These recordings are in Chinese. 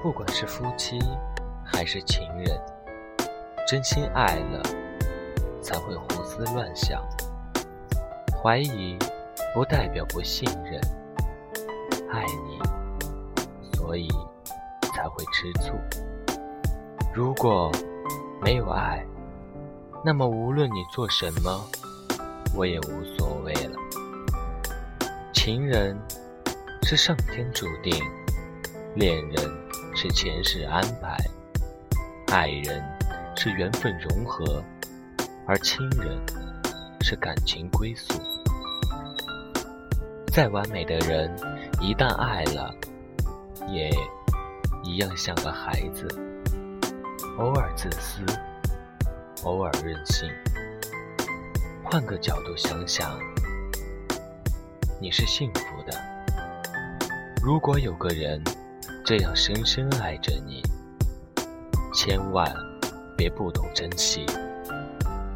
不管是夫妻还是情人，真心爱了才会胡思乱想。怀疑不代表不信任，爱你，所以才会吃醋。如果没有爱，那么无论你做什么，我也无所谓了。情人是上天注定，恋人。是前世安排，爱人是缘分融合，而亲人是感情归宿。再完美的人，一旦爱了，也一样像个孩子，偶尔自私，偶尔任性。换个角度想想，你是幸福的。如果有个人。这样深深爱着你，千万别不懂珍惜，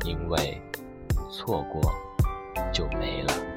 因为错过就没了。